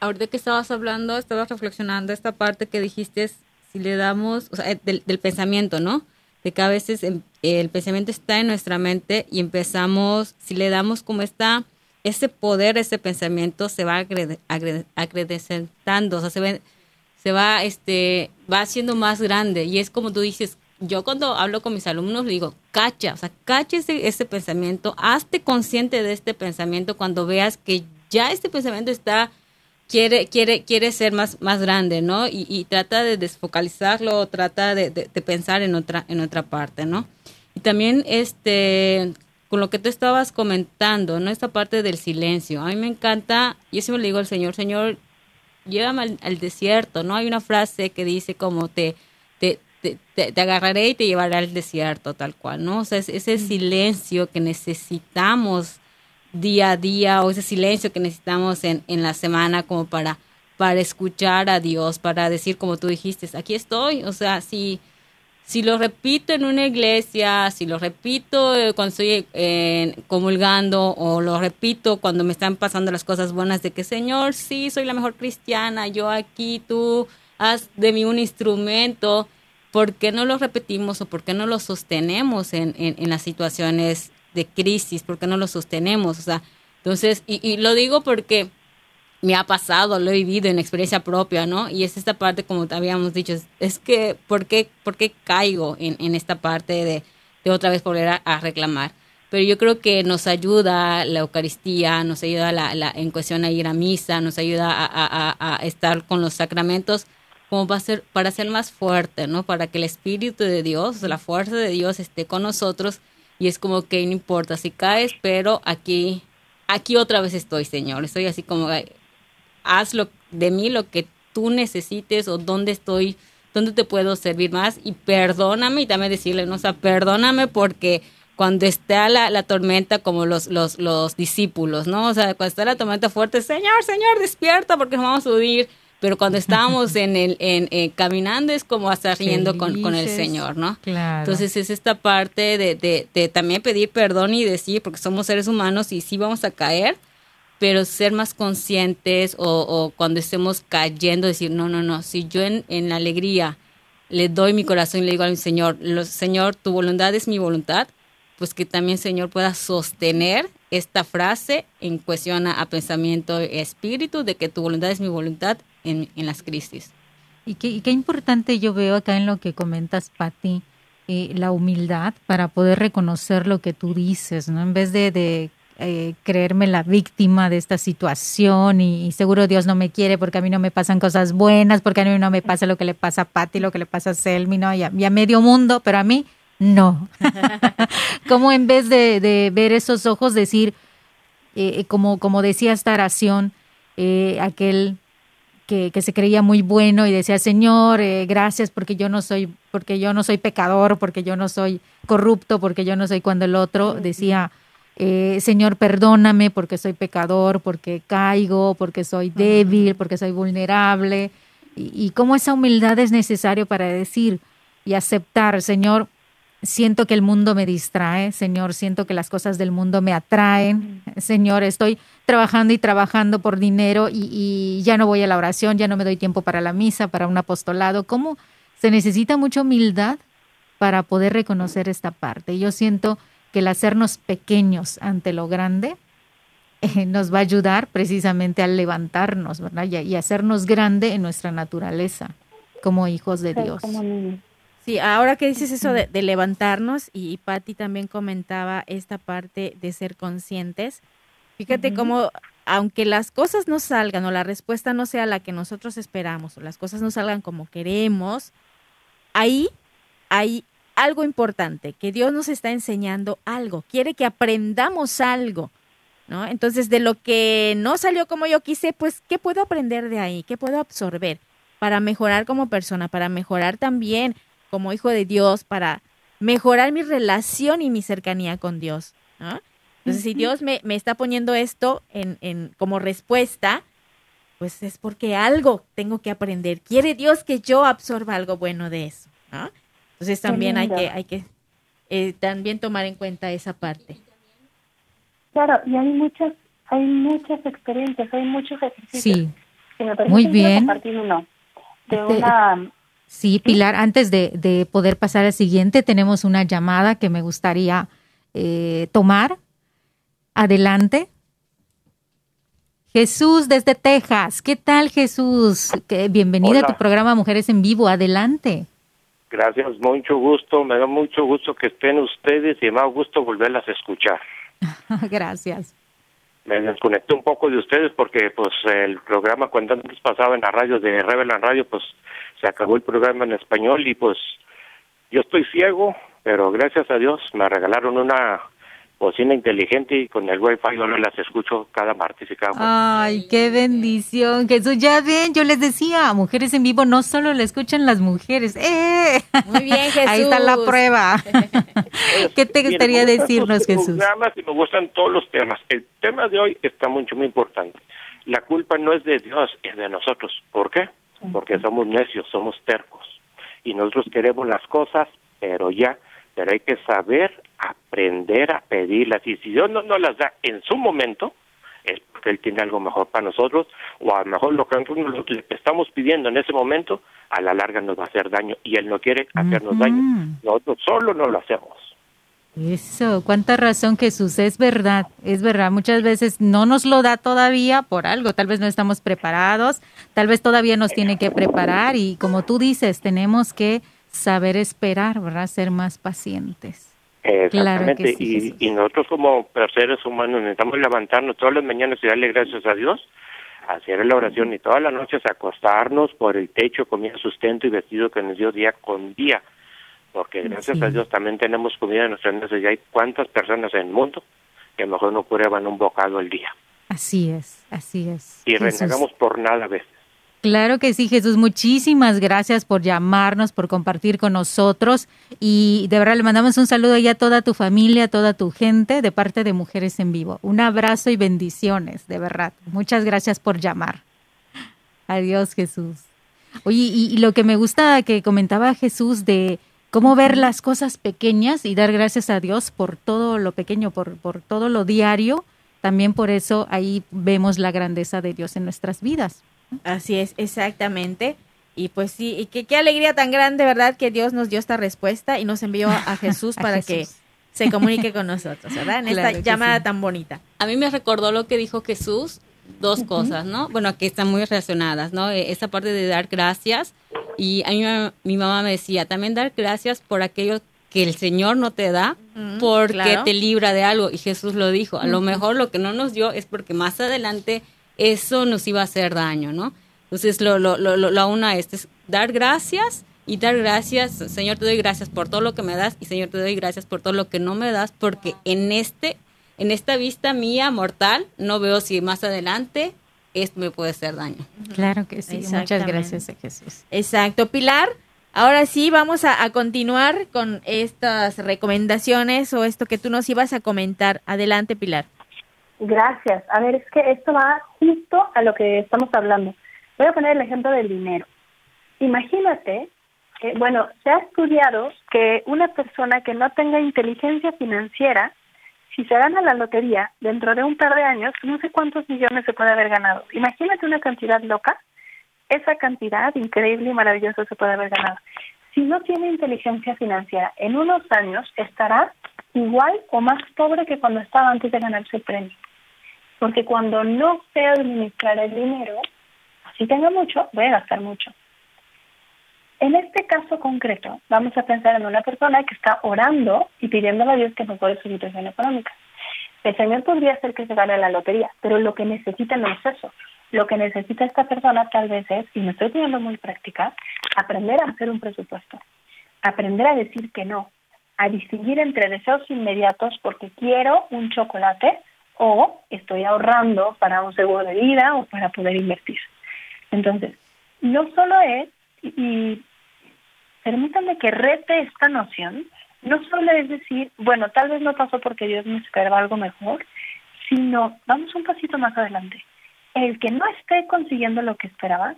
S3: ahorita que estabas hablando, estabas reflexionando esta parte que dijiste, si le damos, o sea, del, del pensamiento, ¿no? de que a veces em, el pensamiento está en nuestra mente y empezamos, si le damos como está, ese poder, ese pensamiento se va acrecentando, o sea, se, ve, se va, este, va haciendo más grande y es como tú dices, yo cuando hablo con mis alumnos digo, cacha, o sea, cacha ese, ese pensamiento, hazte consciente de este pensamiento cuando veas que ya este pensamiento está quiere, quiere, quiere ser más, más grande, ¿no? Y, trata de desfocalizarlo, trata de, pensar en otra, en otra parte, ¿no? Y también, este, con lo que tú estabas comentando, ¿no? Esta parte del silencio. A mí me encanta, yo siempre le digo al Señor, Señor, llévame al, desierto, ¿no? Hay una frase que dice como te, te, te, agarraré y te llevaré al desierto, tal cual, ¿no? O sea, ese silencio que necesitamos día a día o ese silencio que necesitamos en, en la semana como para, para escuchar a Dios, para decir como tú dijiste, aquí estoy, o sea, si, si lo repito en una iglesia, si lo repito eh, cuando estoy eh, comulgando o lo repito cuando me están pasando las cosas buenas de que Señor, sí, soy la mejor cristiana, yo aquí, tú haz de mí un instrumento, ¿por qué no lo repetimos o por qué no lo sostenemos en, en, las situaciones de crisis, porque no lo sostenemos, o sea, entonces, y, lo digo porque me ha pasado, lo he vivido en experiencia propia, ¿no? Y es esta parte, como habíamos dicho, es, que, ¿por qué, por qué caigo en, en, esta parte de, de otra vez volver a, reclamar? Pero yo creo que nos ayuda la Eucaristía, nos ayuda la, la, en cuestión a ir a misa, nos ayuda a, a, a estar con los sacramentos, como para ser, para ser más fuerte, ¿no? Para que el Espíritu de Dios, la fuerza de Dios esté con nosotros y es como que no importa si caes, pero aquí, aquí otra vez estoy, Señor. Estoy así como, haz lo, de mí lo que tú necesites o dónde estoy, dónde te puedo servir más y perdóname y también decirle, no, o sea, perdóname porque cuando está la, la tormenta como los, los, los discípulos, ¿no? O sea, cuando está la tormenta fuerte, Señor, Señor, despierta porque nos vamos a huir pero cuando estábamos en el en, eh, caminando es como estar riendo con, con, el Señor, ¿no?
S2: Claro.
S3: Entonces es esta parte de, de, de, también pedir perdón y decir, porque somos seres humanos y sí vamos a caer, pero ser más conscientes o, o cuando estemos cayendo, decir, no, no, no, si yo en, en la alegría le doy mi corazón y le digo al Señor, Señor, tu voluntad es mi voluntad, pues que también Señor pueda sostener esta frase en cuestión a, pensamiento espíritu, de que tu voluntad es mi voluntad en, en las crisis.
S2: Y qué, qué, importante yo veo acá en lo que comentas, Patti, eh, la humildad para poder reconocer lo que tú dices, ¿no? En vez de, de eh, creerme la víctima de esta situación y, seguro Dios no me quiere porque a mí no me pasan cosas buenas, porque a mí no me pasa lo que le pasa a Patti, lo que le pasa a Selmi, ¿no? Y a, medio mundo, pero a mí no. como en vez de, de, ver esos ojos decir, eh, como, como decía esta oración, aquel que, se creía muy bueno y decía, Señor, eh, gracias porque yo no soy, porque yo no soy pecador, porque yo no soy corrupto, porque yo no soy cuando el otro decía, eh, Señor, perdóname porque soy pecador, porque caigo, porque soy débil, porque soy vulnerable. Y, y cómo esa humildad es necesario para decir y aceptar, Señor, siento que el mundo me distrae, Señor, siento que las cosas del mundo me atraen, Señor, estoy trabajando y trabajando por dinero y, ya no voy a la oración, ya no me doy tiempo para la misa, para un apostolado. ¿Cómo se necesita mucha humildad para poder reconocer esta parte? Yo siento que el hacernos pequeños ante lo grande eh, nos va a ayudar precisamente a levantarnos, ¿verdad? Y, y hacernos grande en nuestra naturaleza como hijos de Dios.
S1: Sí, ahora que dices eso de, levantarnos, y, Patti también comentaba esta parte de ser conscientes, fíjate cómo, aunque las cosas no salgan o la respuesta no sea la que nosotros esperamos o las cosas no salgan como queremos, ahí hay algo importante, que Dios nos está enseñando algo, quiere que aprendamos algo, ¿no? Entonces, de lo que no salió como yo quise, pues, ¿qué puedo aprender de ahí? ¿Qué puedo absorber? para mejorar como persona, para mejorar también como hijo de Dios para mejorar mi relación y mi cercanía con Dios. Entonces, si Dios me, me, está poniendo esto en, en, como respuesta, pues es porque algo tengo que aprender. Quiere Dios que yo absorba algo bueno de eso. Entonces también hay que, hay que eh, también tomar en cuenta esa parte.
S4: Claro, y hay muchas, hay muchas experiencias, hay muchos ejercicios.
S2: Sí, muy bien.
S4: Compartir uno de una
S2: Sí, Pilar, antes de, de, poder pasar al siguiente, tenemos una llamada que me gustaría eh, tomar. Adelante. Jesús desde Texas. ¿Qué tal, Jesús? Bienvenido a tu programa Mujeres en Vivo. Adelante.
S6: Gracias, mucho gusto. Me da mucho gusto que estén ustedes y me da gusto volverlas a escuchar.
S2: Gracias.
S6: Me desconecté un poco de ustedes porque pues el programa cuando antes pasaba en la radio de Revelan Radio pues se acabó el programa en español y pues yo estoy ciego, pero gracias a Dios me regalaron una bocina inteligente y con el wifi yo las escucho cada martes y cada jueves.
S2: Ay, qué bendición, Jesús. Ya ven, yo les decía, mujeres en vivo no solo la escuchan las mujeres. ¡Eh!
S1: Muy bien, Jesús.
S2: Ahí está la prueba. ¿Qué te gustaría decirnos, Jesús?
S6: y me gustan todos los temas. El tema de hoy está mucho, muy importante. La culpa no es de Dios, es de nosotros. ¿Por qué? Porque somos necios, somos tercos. Y nosotros queremos las cosas, pero ya pero hay que saber aprender a pedirlas y si Dios no nos las da en su momento es porque Él tiene algo mejor para nosotros o a lo mejor lo que nosotros le estamos pidiendo en ese momento a la larga nos va a hacer daño y Él no quiere hacernos daño. Nosotros solo no lo hacemos.
S2: Eso, cuánta razón Jesús, es verdad, es verdad, muchas veces no nos lo da todavía por algo, tal vez no estamos preparados, tal vez todavía nos tiene que preparar y como tú dices, tenemos que saber esperar, ¿verdad? Ser más pacientes.
S6: Exactamente, y, nosotros como seres humanos necesitamos levantarnos todas las mañanas y darle gracias a Dios, hacer la oración y todas las noches acostarnos por el techo, comida, sustento y vestido que nos dio día con día, porque gracias a Dios también tenemos comida en nuestras mesas y hay cuántas personas en el mundo que a lo mejor no prueban un bocado al día.
S2: Así es, así es.
S6: Y renegamos por nada a veces.
S2: Claro que sí, Jesús. Muchísimas gracias por llamarnos, por compartir con nosotros. Y de verdad le mandamos un saludo ya a toda tu familia, a toda tu gente de parte de Mujeres en Vivo. Un abrazo y bendiciones, de verdad. Muchas gracias por llamar. Adiós, Jesús. Oye, y, lo que me gusta que comentaba Jesús de cómo ver las cosas pequeñas y dar gracias a Dios por todo lo pequeño, por, por todo lo diario, también por eso ahí vemos la grandeza de Dios en nuestras vidas.
S1: Así es, exactamente. Y pues sí, y qué alegría tan grande, ¿verdad? Que Dios nos dio esta respuesta y nos envió a Jesús para que se comunique con nosotros, ¿verdad? En esta llamada tan bonita.
S3: A mí me recordó lo que dijo Jesús, dos cosas, ¿no? Bueno, que están muy relacionadas, ¿no? E, esa parte de dar gracias. Y a mí mi mamá me decía, también dar gracias por aquello que el Señor no te da porque te libra de algo. Y Jesús lo dijo, a lo mejor lo que no nos dio es porque más adelante eso nos iba a hacer daño, ¿no? Entonces, lo, lo, lo, la una es, dar gracias y dar gracias, Señor, te doy gracias por todo lo que me das y Señor, te doy gracias por todo lo que no me das, porque en este, en esta vista mía mortal, no veo si más adelante esto me puede hacer daño.
S2: Claro que sí. Muchas gracias, Jesús.
S1: Exacto. Pilar, ahora sí vamos a, a, continuar con estas recomendaciones o esto que tú nos ibas a comentar. Adelante, Pilar.
S4: Gracias. A ver, es que esto va justo a lo que estamos hablando. Voy a poner el ejemplo del dinero. Imagínate que, bueno, se ha estudiado que una persona que no tenga inteligencia financiera, si se gana la lotería dentro de un par de años, no sé cuántos millones se puede haber ganado. Imagínate una cantidad loca, esa cantidad increíble y maravillosa se puede haber ganado. Si no tiene inteligencia financiera, en unos años estará igual o más pobre que cuando estaba antes de ganarse el premio. Porque cuando no sé administrar el dinero, así tengo mucho, voy a gastar mucho. En este caso concreto, vamos a pensar en una persona que está orando y pidiéndole a Dios que mejore su situación económica. El Señor podría hacer que se gane la lotería, pero lo que necesita no es eso. Lo que necesita esta persona tal vez es, y me estoy pidiendo muy práctica, aprender a hacer un presupuesto, aprender a decir que no, a distinguir entre deseos inmediatos porque quiero un chocolate o estoy ahorrando para un seguro de vida o para poder invertir. Entonces, no solo es, y permítanme que rete esta noción, no solo es decir, bueno, tal vez no pasó porque Dios me esperaba algo mejor, sino vamos un pasito más adelante. El que no esté consiguiendo lo que esperaba,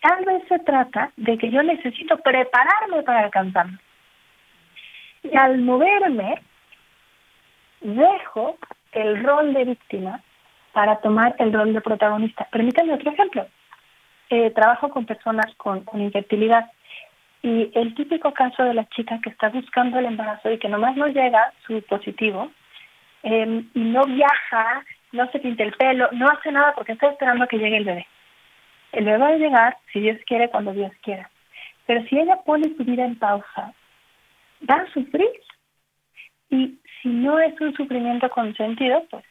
S4: tal vez se trata de que yo necesito prepararme para alcanzarlo. Y al moverme, dejo el rol de víctima para tomar el rol de protagonista. Permítanme otro ejemplo. eh, trabajo con personas con, infertilidad y el típico caso de la chica que está buscando el embarazo y que nomás no llega su positivo em, y no viaja, no se pinta el pelo, no hace nada porque está esperando a que llegue el bebé. El bebé va a llegar, si Dios quiere, cuando Dios quiera. Pero si ella pone su vida en pausa, va a sufrir. Y si no es un sufrimiento consentido, pues,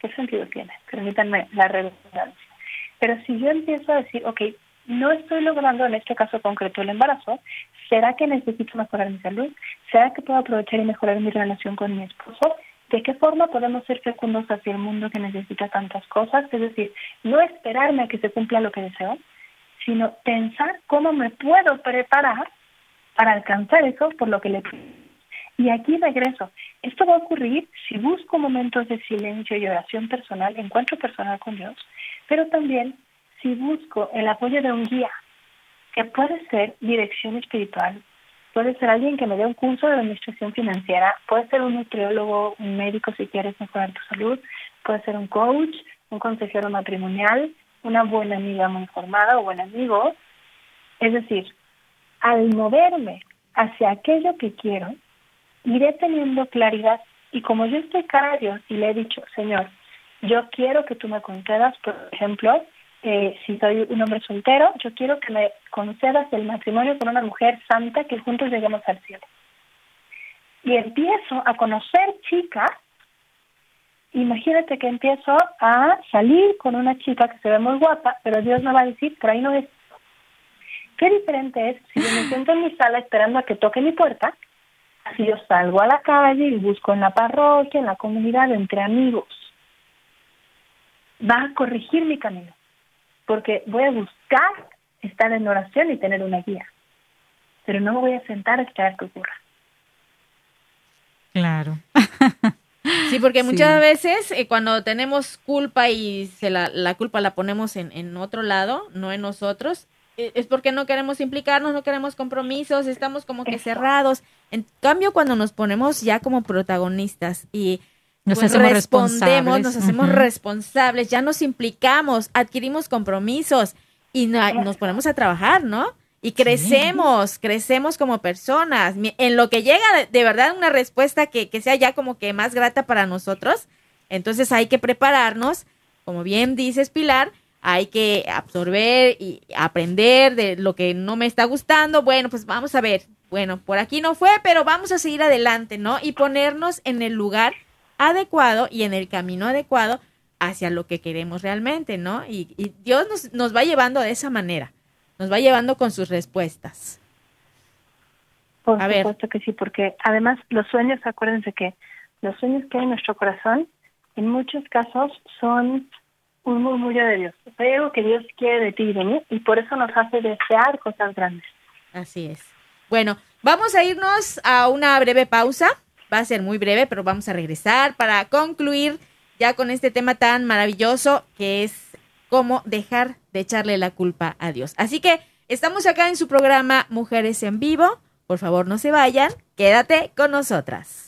S4: ¿qué sentido tiene? Permítanme la redundancia. Pero si yo empiezo a decir, ok, no estoy logrando en este caso concreto el embarazo, ¿será que necesito mejorar mi salud? ¿Será que puedo aprovechar y mejorar mi relación con mi esposo? ¿De qué forma podemos ser fecundos hacia el mundo que necesita tantas cosas? Es decir, no esperarme a que se cumpla lo que deseo, sino pensar cómo me puedo preparar para alcanzar eso por lo que le pido. Y aquí regreso. Esto va a ocurrir si busco momentos de silencio y oración personal, encuentro personal con Dios, pero también si busco el apoyo de un guía, que puede ser dirección espiritual, puede ser alguien que me dé un curso de administración financiera, puede ser un nutriólogo, un médico si quieres mejorar tu salud, puede ser un coach, un consejero matrimonial, una buena amiga muy informada o buen amigo. Es decir, al moverme hacia aquello que quiero, iré teniendo claridad y como yo estoy cara a Dios y le he dicho, Señor, yo quiero que tú me concedas, por ejemplo, eh, si soy un hombre soltero, yo quiero que me concedas el matrimonio con una mujer santa que juntos lleguemos al cielo. Y empiezo a conocer chicas, imagínate que empiezo a salir con una chica que se ve muy guapa, pero Dios me va a decir, por ahí no es. Qué diferente es si yo me siento en mi sala esperando a que toque mi puerta, así yo salgo a la calle y busco en la parroquia, en la comunidad, entre amigos. Va a corregir mi camino porque voy a buscar estar en oración y tener una guía, pero no me voy a sentar a esperar que ocurra.
S2: Claro.
S1: Sí, porque muchas veces eh, cuando tenemos culpa y se la, la culpa la ponemos en, en, otro lado, no en nosotros, es porque no queremos implicarnos, no queremos compromisos, estamos como que cerrados. En cambio, cuando nos ponemos ya como protagonistas y nos pues hacemos respondemos, nos hacemos responsables, ya nos implicamos, adquirimos compromisos y nos ponemos a trabajar, ¿no? Y crecemos, crecemos como personas. En lo que llega de, verdad una respuesta que, que sea ya como que más grata para nosotros, entonces hay que prepararnos, como bien dices Pilar, hay que absorber y aprender de lo que no me está gustando. Bueno, pues vamos a ver. Bueno, por aquí no fue, pero vamos a seguir adelante, ¿no? Y ponernos en el lugar adecuado y en el camino adecuado hacia lo que queremos realmente, ¿no? Y, Dios nos, nos, va llevando de esa manera, nos va llevando con sus respuestas.
S4: Por supuesto que sí, porque además los sueños, acuérdense que los sueños que hay en nuestro corazón, en muchos casos son un murmullo de Dios. Que Dios quiere de ti mí, y por eso nos hace desear cosas grandes.
S1: Así es. Bueno, vamos a irnos a una breve pausa Va a ser muy breve, pero vamos a regresar para concluir ya con este tema tan maravilloso que es cómo dejar de echarle la culpa a Dios. Así que estamos acá en su programa Mujeres en Vivo. Por favor, no se vayan, quédate con nosotras.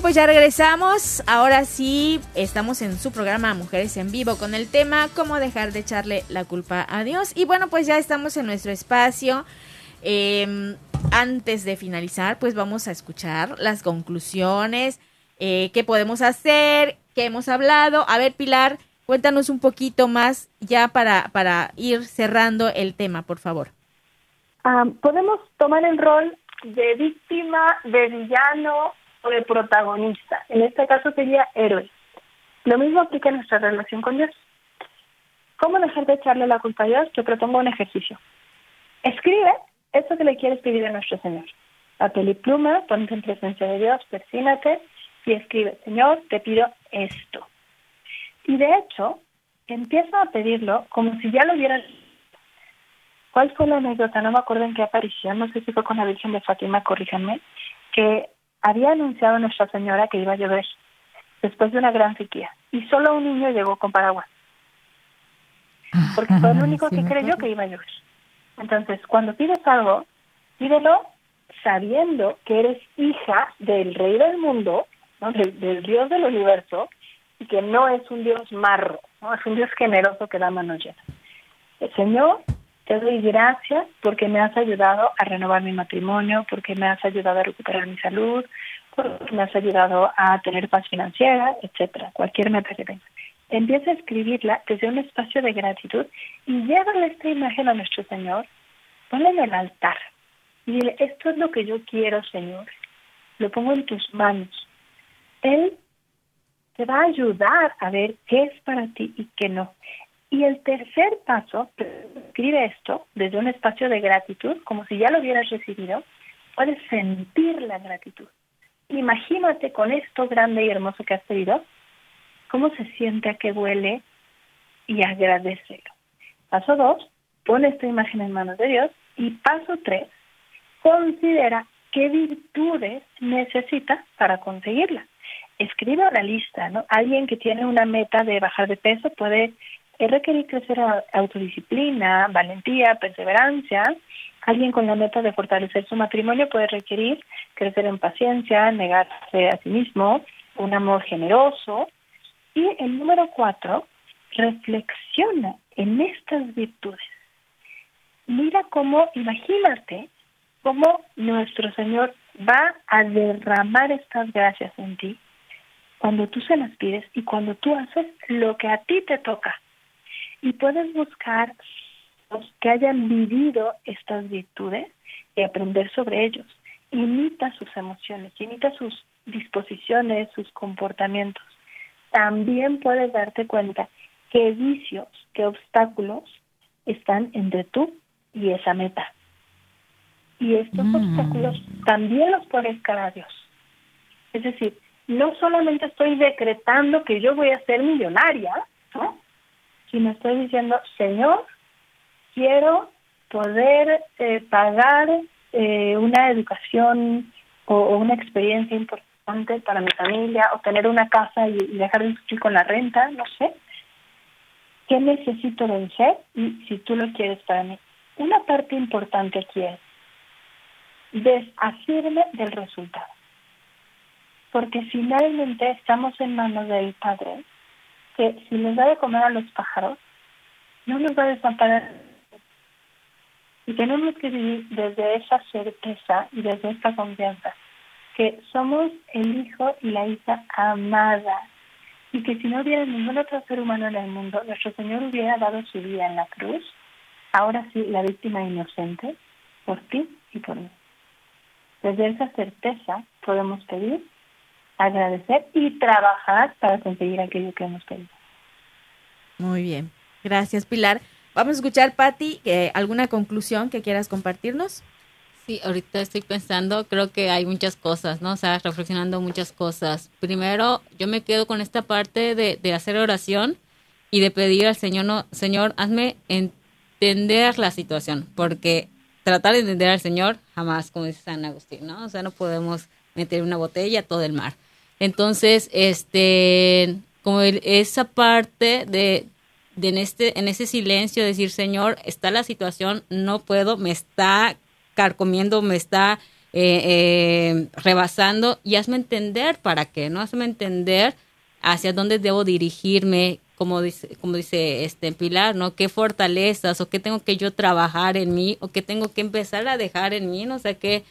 S1: Pues ya regresamos. Ahora sí, estamos en su programa Mujeres en Vivo con el tema cómo dejar de echarle la culpa a Dios. Y bueno, pues ya estamos en nuestro espacio. Em, antes de finalizar, pues vamos a escuchar las conclusiones, eh, qué podemos hacer, que hemos hablado. A ver, Pilar, cuéntanos un poquito más ya para, para ir cerrando el tema, por favor.
S4: Ah, podemos tomar el rol de víctima, de villano o de protagonista. En este caso sería héroe. Lo mismo aplica en nuestra relación con Dios. ¿Cómo dejar de echarle la culpa a Dios? Yo propongo un ejercicio. Escribe eso que le quieres pedir a nuestro Señor. Papel y pluma, ponte en presencia de Dios, persínate y escribe, Señor, te pido esto. Y de hecho, empieza a pedirlo como si ya lo hubieran ¿Cuál fue la anécdota? No me acuerdo en qué aparición, no sé si fue con la Virgen de Fátima, corríjanme, que había anunciado Nuestra Señora que iba a llover después de una gran sequía y solo un niño llegó con paraguas. Porque fue el único que creyó que iba a llover. Entonces, cuando pides algo, pídelo sabiendo que eres hija del rey del mundo, del, del, Dios del universo, y que no es un Dios marro, ¿no? es un Dios generoso que da manos llenas. El Señor te doy gracias porque me has ayudado a renovar mi matrimonio, porque me has ayudado a recuperar mi salud, porque me has ayudado a tener paz financiera, etcétera, cualquier meta que tengas. Empieza a escribirla desde un espacio de gratitud y llévale esta imagen a nuestro Señor, ponle en el altar y dile, esto es lo que yo quiero, Señor, lo pongo en tus manos. Él te va a ayudar a ver qué es para ti y qué no. Y el tercer paso, escribe esto desde un espacio de gratitud, como si ya lo hubieras recibido, puedes sentir la gratitud. Imagínate con esto grande y hermoso que has pedido, cómo se siente a que huele y agradecelo. Paso dos, pon esta imagen en manos de Dios. Y paso tres, considera qué virtudes necesitas para conseguirla. Escribe una lista, ¿no? Alguien que tiene una meta de bajar de peso puede es requerir crecer autodisciplina, valentía, perseverancia. Alguien con la meta de fortalecer su matrimonio puede requerir crecer en paciencia, negarse a sí mismo, un amor generoso. Y el número cuatro, reflexiona en estas virtudes. Mira cómo, imagínate cómo nuestro Señor va a derramar estas gracias en ti cuando tú se las pides y cuando tú haces lo que a ti te toca y puedes buscar los que hayan vivido estas virtudes y aprender sobre ellos. Imita sus emociones, imita sus disposiciones, sus comportamientos. También puedes darte cuenta qué vicios, qué obstáculos están entre tú y esa meta. Y estos mm. obstáculos también los puedes cara a Dios. Es decir, no solamente estoy decretando que yo voy a ser millonaria, ¿no? Me estoy diciendo, Señor, quiero poder eh, pagar eh, una educación o, una experiencia importante para mi familia, o tener una casa y, dejar de sufrir con la renta, no sé. ¿Qué necesito vencer? Y si tú lo quieres para mí. Una parte importante aquí es deshacerme del resultado. Porque finalmente estamos en manos del Padre que si les da de comer a los pájaros, no nos va a desamparar. Y tenemos que vivir desde esa certeza y desde esta confianza, que somos el hijo y la hija amada, y que si no hubiera ningún otro ser humano en el mundo, nuestro Señor hubiera dado su vida en la cruz, ahora sí, la víctima inocente, por ti y por mí. Desde esa certeza podemos pedir agradecer y trabajar para conseguir aquello que hemos pedido.
S1: Muy bien, gracias Pilar. Vamos a escuchar, Patti, ¿alguna conclusión que quieras compartirnos?
S3: Sí, ahorita estoy pensando, creo que hay muchas cosas, ¿no? O sea, reflexionando muchas cosas. Primero, yo me quedo con esta parte de, de hacer oración y de pedir al Señor, no, Señor, hazme entender la situación, porque tratar de entender al Señor jamás, como dice San Agustín, ¿no? O sea, no podemos meter una botella a todo el mar. Entonces, este, como esa parte de, de, en, este, en ese silencio decir, Señor, está la situación, no puedo, me está carcomiendo, me está eh, eh, rebasando y hazme entender para qué, ¿no? Hazme entender hacia dónde debo dirigirme, como dice, como dice este Pilar, ¿no? ¿Qué fortalezas o qué tengo que yo trabajar en mí o qué tengo que empezar a dejar en mí, ¿no? O sea, qué,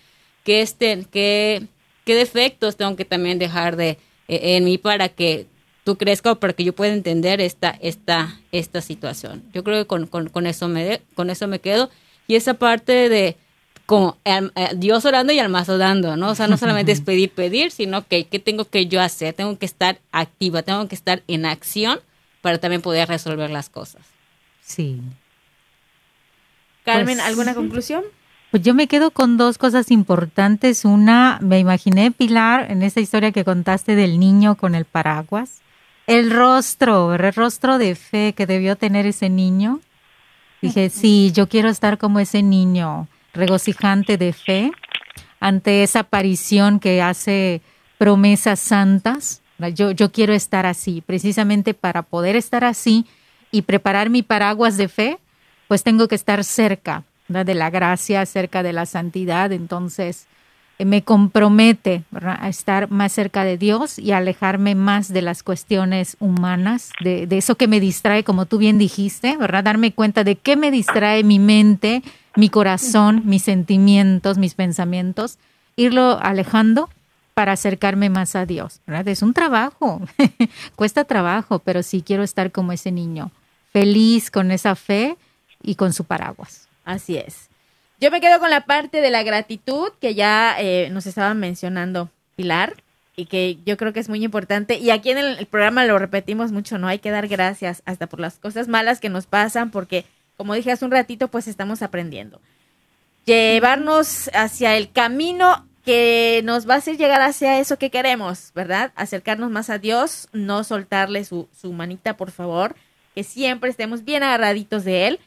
S3: este, qué, qué defectos tengo que también dejar de, eh, en mí para que tú crezcas o para que yo pueda entender esta, esta, esta situación. Yo creo que con, con, con eso me, con eso me quedo. Y esa parte de como eh, Dios orando y almas dando, ¿no? O sea, no solamente es pedir, pedir, sino que ¿qué tengo que yo hacer? Tengo que estar activa, tengo que estar en acción para también poder resolver las cosas.
S2: Sí.
S1: Carmen,
S2: Pues-
S1: ¿alguna conclusión?
S2: Pues yo me quedo con dos cosas importantes. Una, me imaginé, Pilar, en esa historia que contaste del niño con el paraguas. El rostro, el rostro de fe que debió tener ese niño. Dije, sí, yo quiero estar como ese niño, regocijante de fe, ante esa aparición que hace promesas santas. Yo, yo quiero estar así, precisamente para poder estar así y preparar mi paraguas de fe, pues tengo que estar cerca ¿verdad? de la gracia, cerca de la santidad. Entonces, eh, me compromete ¿verdad? a estar más cerca de Dios y a alejarme más de las cuestiones humanas, de, de eso que me distrae, como tú bien dijiste, ¿verdad? Darme cuenta de qué me distrae mi mente, mi corazón, mis sentimientos, mis pensamientos, irlo alejando para acercarme más a Dios, ¿verdad? Es un trabajo, cuesta trabajo, pero sí quiero estar como ese niño, feliz con esa fe y con su paraguas.
S1: Así es. Yo me quedo con la parte de la gratitud que ya eh, nos estaba mencionando Pilar y que yo creo que es muy importante. Y aquí en el, el programa lo repetimos mucho, ¿no? Hay que dar gracias hasta por las cosas malas que nos pasan porque, como dije hace un ratito, pues estamos aprendiendo. Llevarnos hacia el camino que nos va a hacer llegar hacia eso que queremos, ¿verdad? Acercarnos más a Dios, no soltarle su, su manita, por favor, que siempre estemos bien agarraditos de Él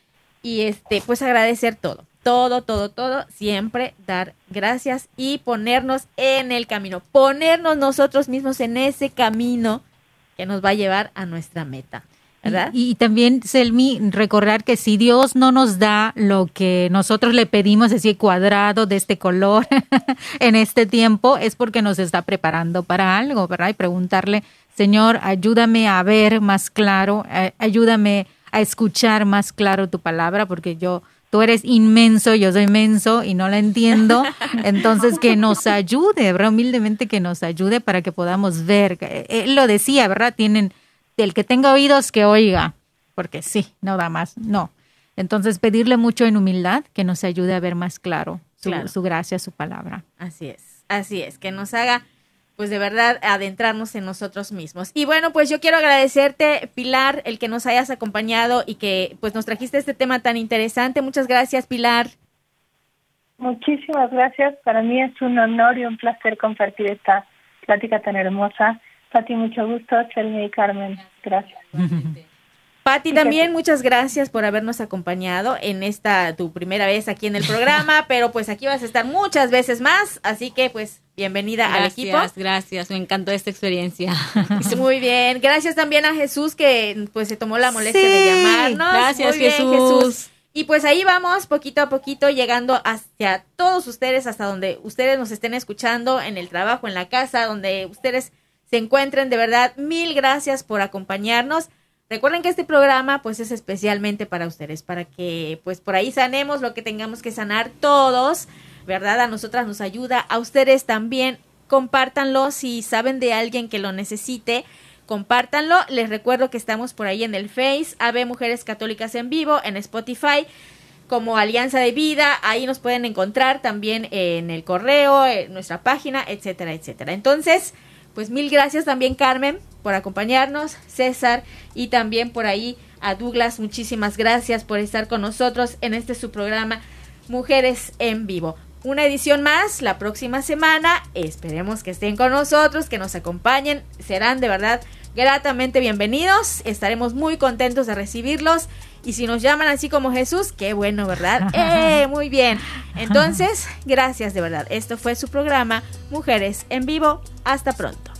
S1: y este, pues agradecer todo, todo, todo, todo, siempre dar gracias y ponernos en el camino, ponernos nosotros mismos en ese camino que nos va a llevar a nuestra meta, ¿verdad?
S2: Y, y también, Selmi, recordar que si Dios no nos da lo que nosotros le pedimos, así cuadrado de este color en este tiempo, es porque nos está preparando para algo, ¿verdad? Y preguntarle, Señor, ayúdame a ver más claro, eh, ayúdame a escuchar más claro tu palabra, porque yo, tú eres inmenso, yo soy menso y no la entiendo. Entonces, que nos ayude, ¿verdad? Humildemente que nos ayude para que podamos ver. Eh, Él lo decía, ¿verdad? Tienen, el que tenga oídos, que oiga, porque sí, no da más, no. Entonces, pedirle mucho en humildad que nos ayude a ver más claro su,
S1: Claro.
S2: su gracia, su palabra.
S1: Así es, así es, que nos haga, pues de verdad, adentrarnos en nosotros mismos. Y bueno, pues yo quiero agradecerte, Pilar, el que nos hayas acompañado y que pues nos trajiste este tema tan interesante. Muchas gracias, Pilar.
S4: Muchísimas gracias. Para mí es un honor y un placer compartir esta plática tan hermosa. Pati, mucho gusto. Selmi y Carmen, gracias.
S1: Pati, también muchas gracias por habernos acompañado en esta tu primera vez aquí en el programa, pero pues aquí vas a estar muchas veces más, así que pues bienvenida al equipo.
S3: Gracias, gracias. Me encantó esta experiencia.
S1: Muy bien, gracias también a Jesús que pues se tomó la molestia de llamarnos.
S3: Gracias,
S1: bien,
S3: Jesús.
S1: Y pues ahí vamos, poquito a poquito, llegando hacia todos ustedes, hasta donde ustedes nos estén escuchando, en el trabajo, en la casa, donde ustedes se encuentren. De verdad, mil gracias por acompañarnos. Recuerden que este programa pues es especialmente para ustedes, para que pues por ahí sanemos lo que tengamos que sanar todos, ¿verdad? A nosotras nos ayuda, a ustedes también. Compártanlo si saben de alguien que lo necesite compártanlo. Les recuerdo que estamos por ahí en el Face, AB Mujeres Católicas en Vivo, en Spotify, como Alianza de Vida. Ahí nos pueden encontrar también en el correo, en nuestra página, etcétera, etcétera. Entonces, pues mil gracias también, Carmen, por acompañarnos, César, y también por ahí a Douglas. Muchísimas gracias por estar con nosotros en este su programa Mujeres en Vivo. Una edición más la próxima semana. Esperemos que estén con nosotros, que nos acompañen. Serán de verdad gratamente bienvenidos. Estaremos muy contentos de recibirlos. Y si nos llaman así como Jesús, qué bueno, ¿verdad? ¡Eh! Muy bien. Entonces, gracias de verdad. Esto fue su programa Mujeres en Vivo. Hasta pronto.